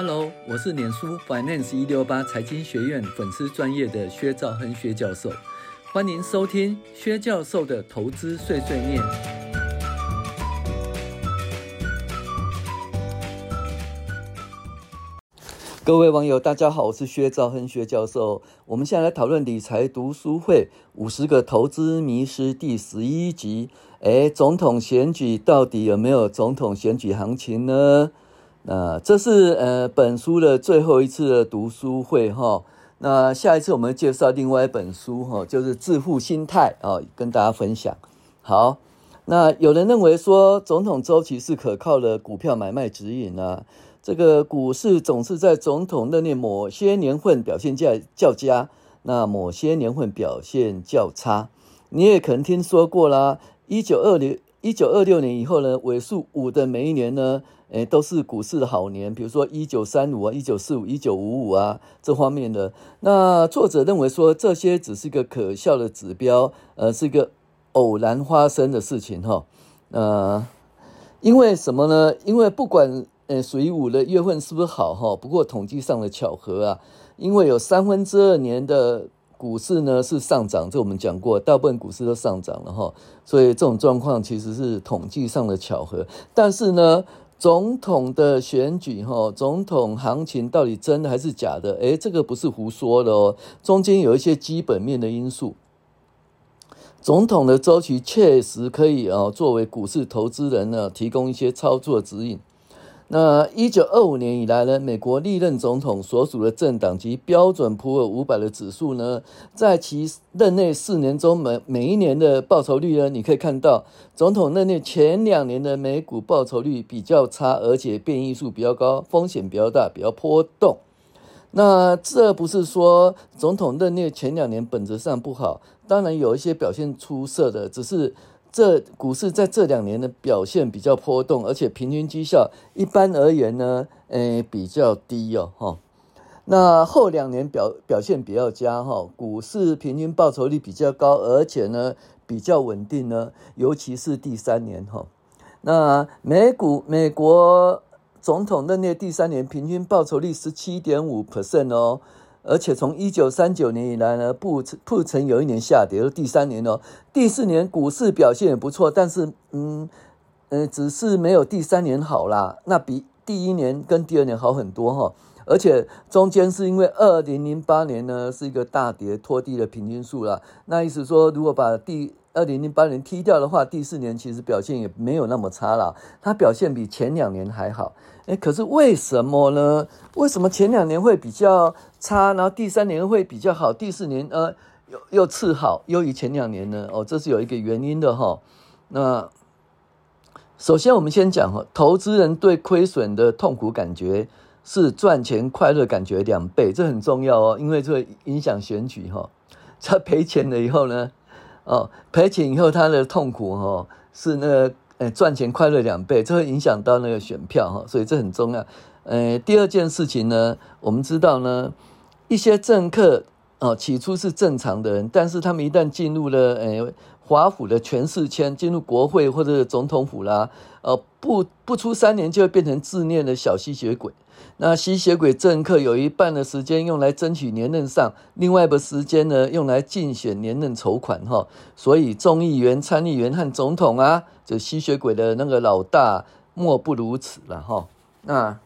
Hello，我是脸书 Finance 一六八财经学院粉丝专业的薛兆亨薛教授，欢迎收听薛教授的投资碎碎念。各位网友，大家好，我是薛兆亨薛教授。我们现在来讨论理财读书会五十个投资迷思第十一集。诶，总统选举到底有没有总统选举行情呢？那这是呃本书的最后一次的读书会哈。那下一次我们介绍另外一本书哈，就是《致富心态》啊，跟大家分享。好，那有人认为说总统周期是可靠的股票买卖指引啊。这个股市总是在总统任内某些年份表现较较佳，那某些年份表现较差。你也可能听说过啦，一九二零一九二六年以后呢，尾数五的每一年呢。诶，都是股市的好年，比如说一九三五啊、一九四五、一九五五啊这方面的。那作者认为说，这些只是一个可笑的指标，呃，是一个偶然发生的事情哈。呃，因为什么呢？因为不管呃属于五的月份是不是好哈，不过统计上的巧合啊，因为有三分之二年的股市呢是上涨，这我们讲过，大部分股市都上涨了哈，所以这种状况其实是统计上的巧合，但是呢。总统的选举，哈，总统行情到底真的还是假的？诶，这个不是胡说的哦，中间有一些基本面的因素。总统的周期确实可以啊，作为股市投资人呢，提供一些操作指引。那一九二五年以来呢，美国历任总统所属的政党及标准普尔五百的指数呢，在其任内四年中每每一年的报酬率呢，你可以看到，总统任内前两年的美股报酬率比较差，而且变异数比较高，风险比较大，比较波动。那这不是说总统任内前两年本质上不好，当然有一些表现出色的，只是。这股市在这两年的表现比较波动，而且平均绩效一般而言呢，诶比较低哦，哈。那后两年表表现比较佳哈，股市平均报酬率比较高，而且呢比较稳定呢，尤其是第三年哈。那美股美国总统任内第三年平均报酬率十七点五 percent 哦。而且从一九三九年以来呢，不不曾有一年下跌，第三年哦。第四年股市表现也不错，但是嗯、呃，只是没有第三年好啦。那比第一年跟第二年好很多哈。而且中间是因为二零零八年呢是一个大跌拖低了平均数了。那意思说，如果把第二零零八年踢掉的话，第四年其实表现也没有那么差啦。它表现比前两年还好。哎，可是为什么呢？为什么前两年会比较差，然后第三年会比较好，第四年呃又又次好，优于前两年呢？哦，这是有一个原因的哈。那首先我们先讲哈，投资人对亏损的痛苦感觉是赚钱快乐感觉两倍，这很重要哦，因为这会影响选举哈。他赔钱了以后呢，哦，赔钱以后他的痛苦哈是那个。呃，赚钱快乐两倍，这会影响到那个选票哈，所以这很重要。呃，第二件事情呢，我们知道呢，一些政客哦，起初是正常的人，但是他们一旦进入了呃华府的权势圈，进入国会或者总统府啦，呃，不不出三年就会变成自恋的小吸血鬼。那吸血鬼政客有一半的时间用来争取连任上，另外一个时间呢用来竞选连任筹款哈。所以众议员、参议员和总统啊，这吸血鬼的那个老大莫不如此了哈。那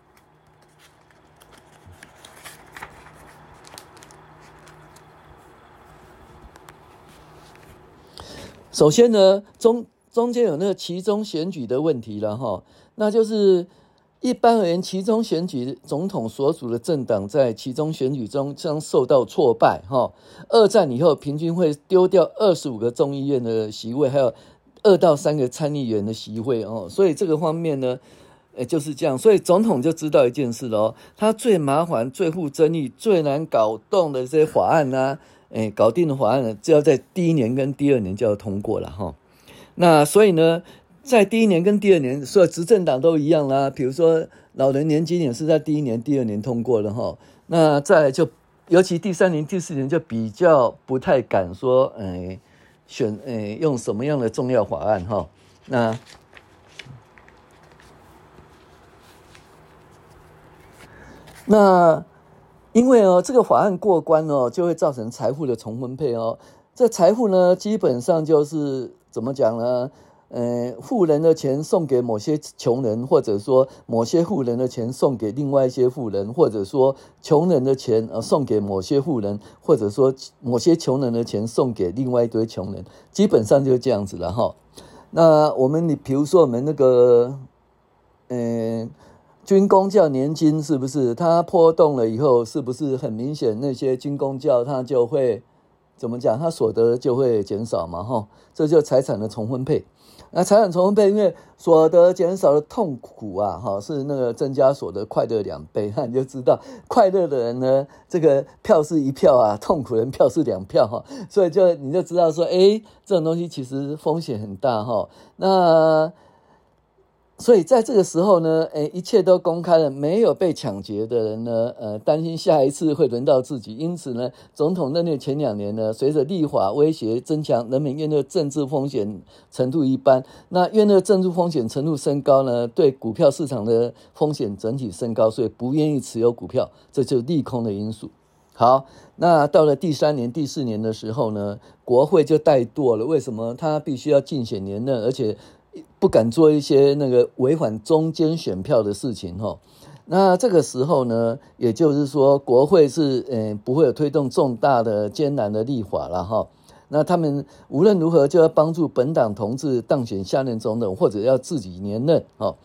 首先呢，中中间有那个其中选举的问题了哈，那就是。一般而言，其中选举总统所属的政党在其中选举中将受到挫败。哈，二战以后平均会丢掉二十五个众议院的席位，还有二到三个参议员的席位。哦，所以这个方面呢，诶，就是这样。所以总统就知道一件事喽，他最麻烦、最富争议、最难搞动的这些法案呢，诶，搞定的法案呢，就要在第一年跟第二年就要通过了。哈，那所以呢。在第一年跟第二年，所有执政党都一样啦。比如说，老人年金也是在第一年、第二年通过的哈。那再就，尤其第三年、第四年就比较不太敢说，哎，选哎用什么样的重要法案哈。那那因为哦，这个法案过关哦，就会造成财富的重分配哦。这财富呢，基本上就是怎么讲呢？呃，富人的钱送给某些穷人，或者说某些富人的钱送给另外一些富人，或者说穷人的钱呃送给某些富人，或者说某些穷人的钱送给另外一堆穷人，基本上就这样子了哈。那我们你比如说我们那个，呃，军工教年金是不是它波动了以后，是不是很明显那些军工教它就会怎么讲，他所得就会减少嘛哈？这就财产的重分配。那财产重分配，因为所得减少的痛苦啊，哈，是那个增加所得快乐两倍，那 你就知道快乐的人呢，这个票是一票啊，痛苦人票是两票哈，所以就你就知道说，诶，这种东西其实风险很大哈，那。所以在这个时候呢，诶，一切都公开了，没有被抢劫的人呢，呃，担心下一次会轮到自己，因此呢，总统任内前两年呢，随着立法威胁增强，人民面对政治风险程度一般，那面对政治风险程度升高呢，对股票市场的风险整体升高，所以不愿意持有股票，这就是利空的因素。好，那到了第三年、第四年的时候呢，国会就怠惰了，为什么？他必须要竞选连任，而且。不敢做一些那个违反中间选票的事情哈，那这个时候呢，也就是说国会是嗯不会有推动重大的艰难的立法了哈。那他们无论如何就要帮助本党同志当选下任总统，或者要自己连任哈。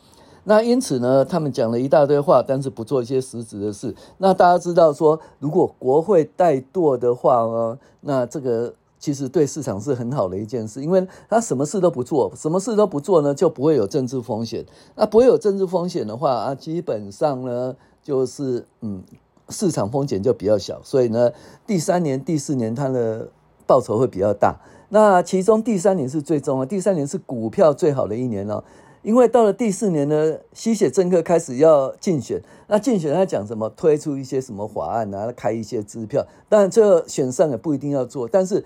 那因此呢，他们讲了一大堆话，但是不做一些实质的事。那大家知道说，如果国会怠惰的话呢，那这个。其实对市场是很好的一件事，因为他什么事都不做，什么事都不做呢，就不会有政治风险。那不会有政治风险的话啊，基本上呢，就是嗯，市场风险就比较小。所以呢，第三年、第四年它的报酬会比较大。那其中第三年是最重要，第三年是股票最好的一年哦。因为到了第四年呢，吸血政客开始要竞选，那竞选他讲什么？推出一些什么法案啊，开一些支票。当然，最后选上也不一定要做，但是。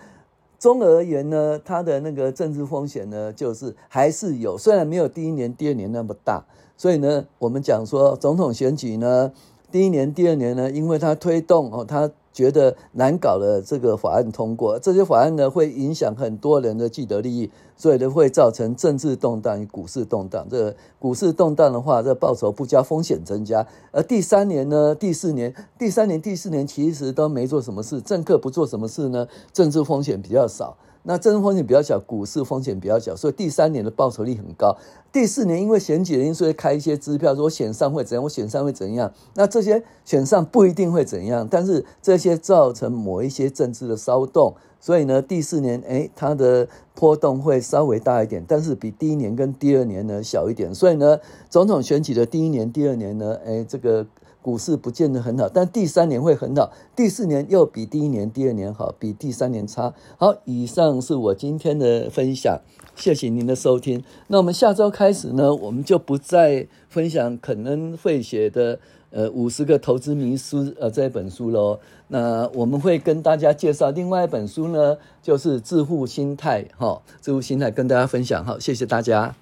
总而言呢，它的那个政治风险呢，就是还是有，虽然没有第一年、第二年那么大。所以呢，我们讲说总统选举呢，第一年、第二年呢，因为它推动哦，它。觉得难搞的这个法案通过，这些法案呢会影响很多人的既得利益，所以呢会造成政治动荡与股市动荡。这股市动荡的话，这报酬不加，风险增加。而第三年呢，第四年、第三年、第四年其实都没做什么事，政客不做什么事呢，政治风险比较少。那政治风险比较小，股市风险比较小，所以第三年的报酬率很高。第四年因为选举的因素会开一些支票，说我选上会怎样，我选上会怎样。那这些选上不一定会怎样，但是这些造成某一些政治的骚动，所以呢，第四年诶，它的波动会稍微大一点，但是比第一年跟第二年呢小一点。所以呢，总统选举的第一年、第二年呢，诶，这个。股市不见得很好，但第三年会很好，第四年又比第一年、第二年好，比第三年差。好，以上是我今天的分享，谢谢您的收听。那我们下周开始呢，我们就不再分享可能会写的呃五十个投资迷思呃这本书喽。那我们会跟大家介绍另外一本书呢，就是致富心态哈，致富心态跟大家分享。好，谢谢大家。